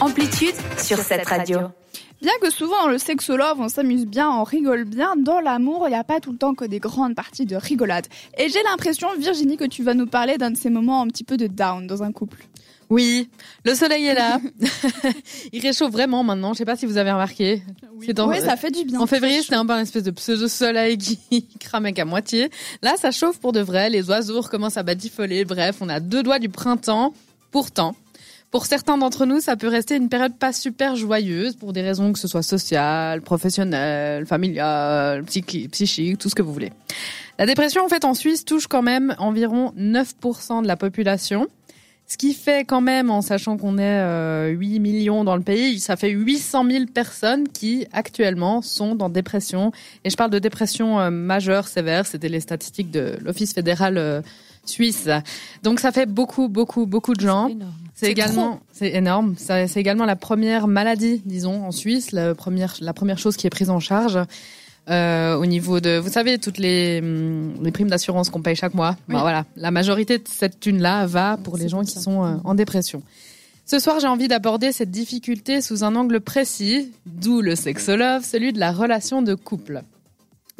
Amplitude sur cette radio. Bien que souvent dans le sexolove, on s'amuse bien, on rigole bien, dans l'amour, il n'y a pas tout le temps que des grandes parties de rigolade. Et j'ai l'impression, Virginie, que tu vas nous parler d'un de ces moments un petit peu de down dans un couple. Oui, le soleil est là. il réchauffe vraiment maintenant. Je sais pas si vous avez remarqué. Oui, ça fait du bien. En février, c'était un peu une espèce de pseudo-soleil qui cramait qu'à moitié. Là, ça chauffe pour de vrai. Les oiseaux recommencent à badifoler. Bref, on a deux doigts du printemps. Pourtant, pour certains d'entre nous, ça peut rester une période pas super joyeuse pour des raisons que ce soit sociales, professionnelles, familiales, psychiques, tout ce que vous voulez. La dépression, en fait, en Suisse, touche quand même environ 9% de la population. Ce qui fait quand même, en sachant qu'on est euh, 8 millions dans le pays, ça fait 800 000 personnes qui actuellement sont dans dépression. Et je parle de dépression euh, majeure, sévère. C'était les statistiques de l'Office fédéral euh, suisse. Donc ça fait beaucoup, beaucoup, beaucoup de gens. C'est également, c'est énorme. C'est également la première maladie, disons, en Suisse, la première, la première chose qui est prise en charge. Euh, au niveau de, vous savez, toutes les, hum, les primes d'assurance qu'on paye chaque mois. Ben voilà, la majorité de cette thune-là va pour les gens qui sont euh, en dépression. Ce soir, j'ai envie d'aborder cette difficulté sous un angle précis, d'où le sexolove, celui de la relation de couple.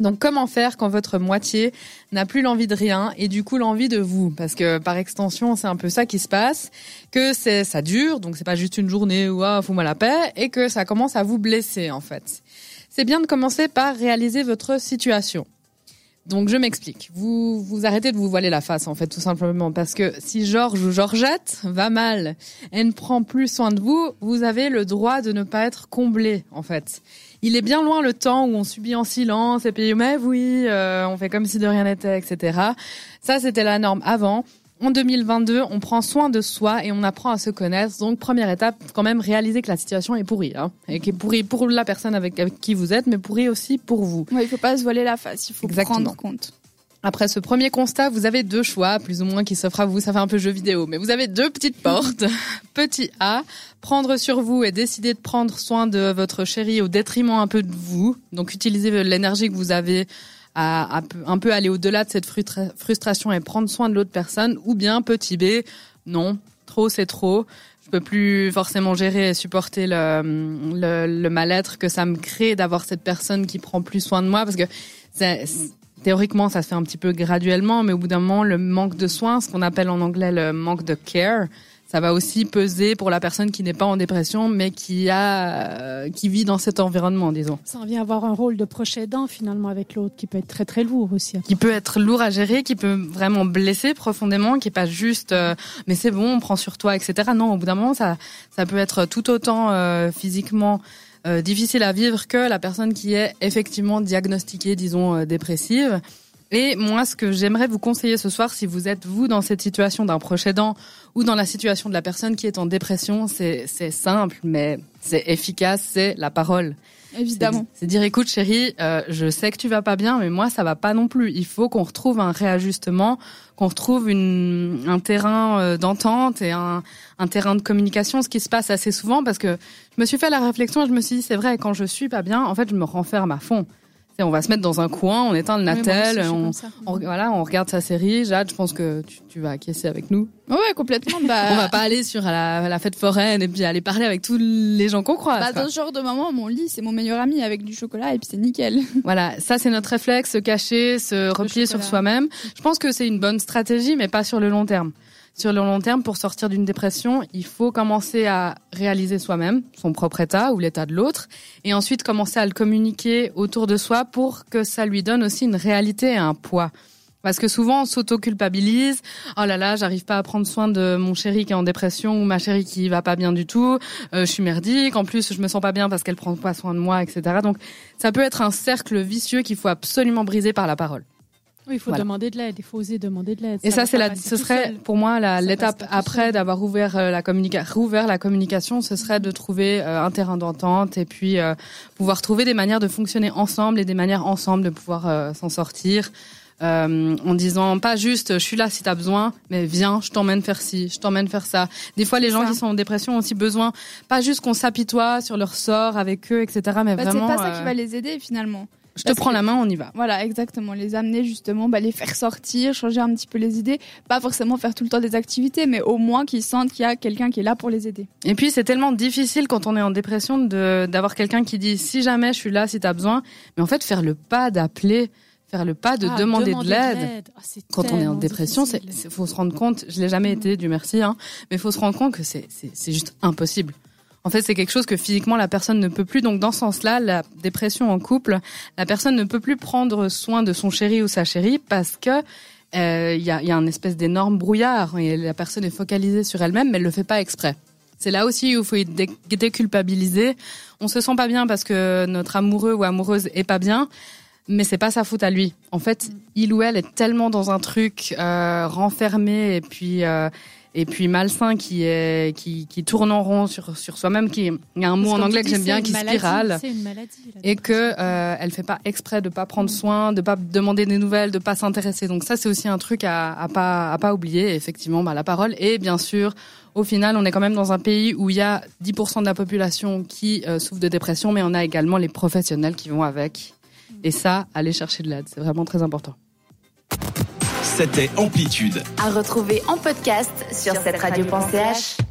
Donc comment faire quand votre moitié n'a plus l'envie de rien et du coup l'envie de vous? Parce que par extension c'est un peu ça qui se passe que c'est ça dure donc c'est pas juste une journée où ah fous-moi la paix et que ça commence à vous blesser en fait c'est bien de commencer par réaliser votre situation. Donc je m'explique. Vous vous arrêtez de vous voiler la face en fait tout simplement parce que si Georges ou Georgette va mal et ne prend plus soin de vous, vous avez le droit de ne pas être comblé en fait. Il est bien loin le temps où on subit en silence et puis mais oui, euh, on fait comme si de rien n'était, etc. Ça c'était la norme avant. En 2022, on prend soin de soi et on apprend à se connaître. Donc, première étape, quand même, réaliser que la situation est pourrie. Hein, et qui est pourrie pour la personne avec, qui vous êtes, mais pourrie aussi pour vous. Ouais, il faut pas se voiler la face, il faut prendre compte. Après ce premier constat, vous avez deux choix, plus ou moins, qui s'offrent à vous. Ça fait un peu jeu vidéo, mais vous avez deux petites portes. Petit A, prendre sur vous et décider de prendre soin de votre chéri au détriment un peu de vous. Donc, utilisez l'énergie que vous avez à, un peu aller au-delà de cette frustration et prendre soin de l'autre personne, ou bien petit B, non, trop c'est trop. Je peux plus forcément gérer et supporter le, le, mal-être que ça me crée d'avoir cette personne qui prend plus soin de moi, parce que théoriquement ça se fait un petit peu graduellement, mais au bout d'un moment le manque de soins, ce qu'on appelle en anglais le manque de care, ça va aussi peser pour la personne qui n'est pas en dépression, mais qui a, euh, qui vit dans cet environnement, disons. Ça vient avoir un rôle de proche aidant finalement avec l'autre, qui peut être très très lourd aussi. Qui peut être lourd à gérer, qui peut vraiment blesser profondément, qui est pas juste, euh, mais c'est bon, on prend sur toi, etc. Non, au bout d'un moment, ça, ça peut être tout autant euh, physiquement. Difficile à vivre que la personne qui est effectivement diagnostiquée, disons, dépressive. Et moi, ce que j'aimerais vous conseiller ce soir, si vous êtes vous dans cette situation d'un proche aidant ou dans la situation de la personne qui est en dépression, c'est simple, mais c'est efficace, c'est la parole. Évidemment. C'est dire, écoute chérie, euh, je sais que tu vas pas bien, mais moi ça va pas non plus. Il faut qu'on retrouve un réajustement, qu'on retrouve une, un terrain euh, d'entente et un, un terrain de communication, ce qui se passe assez souvent parce que je me suis fait la réflexion, je me suis dit, c'est vrai, quand je suis pas bien, en fait, je me renferme à fond on va se mettre dans un coin, on éteint le Natel, on, voilà, on regarde sa série. Jade, je pense que tu, vas acquiescer avec nous. Ouais, complètement. Bah... on va pas aller sur la, fête foraine et puis aller parler avec tous les gens qu'on croise. Bah, dans ce genre de moment, mon lit, c'est mon meilleur ami avec du chocolat et puis c'est nickel. Voilà, ça c'est notre réflexe, se cacher, se replier sur soi-même. Je pense que c'est une bonne stratégie, mais pas sur le long terme sur le long terme, pour sortir d'une dépression, il faut commencer à réaliser soi-même son propre état ou l'état de l'autre, et ensuite commencer à le communiquer autour de soi pour que ça lui donne aussi une réalité et un poids. Parce que souvent on s'auto-culpabilise. Oh là là, j'arrive pas à prendre soin de mon chéri qui est en dépression ou ma chérie qui va pas bien du tout. Euh, je suis merdique. En plus, je me sens pas bien parce qu'elle prend pas soin de moi, etc. Donc, ça peut être un cercle vicieux qu'il faut absolument briser par la parole. Oui, il faut demander de l'aide, il faut oser demander de l'aide. Et ça, c'est la, ce serait pour moi l'étape après d'avoir ouvert euh, la communication, rouvert la communication, ce serait de trouver euh, un terrain d'entente et puis euh, pouvoir trouver des manières de fonctionner ensemble et des manières ensemble de pouvoir s'en sortir. en disant pas juste je suis là si t'as besoin, mais viens, je t'emmène faire ci, je t'emmène faire ça. Des fois, les gens qui sont en dépression ont aussi besoin, pas juste qu'on s'apitoie sur leur sort avec eux, etc. Mais bah, vraiment. C'est pas ça qui va les aider finalement Je te prends la main, on y va. Voilà, exactement. Les amener justement, bah, les faire sortir, changer un petit peu les idées. Pas forcément faire tout le temps des activités, mais au moins qu'ils sentent qu'il y a quelqu'un qui est là pour les aider. Et puis c'est tellement difficile quand on est en dépression d'avoir quelqu'un qui dit si jamais je suis là, si t'as besoin. Mais en fait, faire le pas d'appeler, faire le pas de Ah, demander, demander de l'aide. Ah, Quand on est en dépression, c'est- faut se rendre compte. Je l'ai jamais été, du merci, hein, mais faut se rendre compte que c'est juste impossible. En fait, c'est quelque chose que physiquement la personne ne peut plus. Donc, dans ce sens-là, la dépression en couple, la personne ne peut plus prendre soin de son chéri ou sa chérie parce que euh, il y, a, y a un espèce d'énorme brouillard et la personne est focalisée sur elle-même, mais elle le fait pas exprès. C'est là aussi où il faut être dé- déculpabiliser. On se sent pas bien parce que notre amoureux ou amoureuse est pas bien, mais c'est pas sa faute à lui. En fait, il ou elle est tellement dans un truc euh, renfermé et puis euh, et puis malsain qui est qui, qui tourne en rond sur sur soi-même. Qui il y a un mot Parce en anglais que j'aime bien qui maladie, spirale une maladie. et que euh, elle fait pas exprès de pas prendre soin, de pas demander des nouvelles, de pas s'intéresser. Donc ça c'est aussi un truc à, à pas à pas oublier. Effectivement, bah, la parole et bien sûr, au final, on est quand même dans un pays où il y a 10% de la population qui euh, souffre de dépression, mais on a également les professionnels qui vont avec. Et ça, aller chercher de l'aide, c'est vraiment très important. C'était Amplitude. À retrouver en podcast sur cette radio.ch.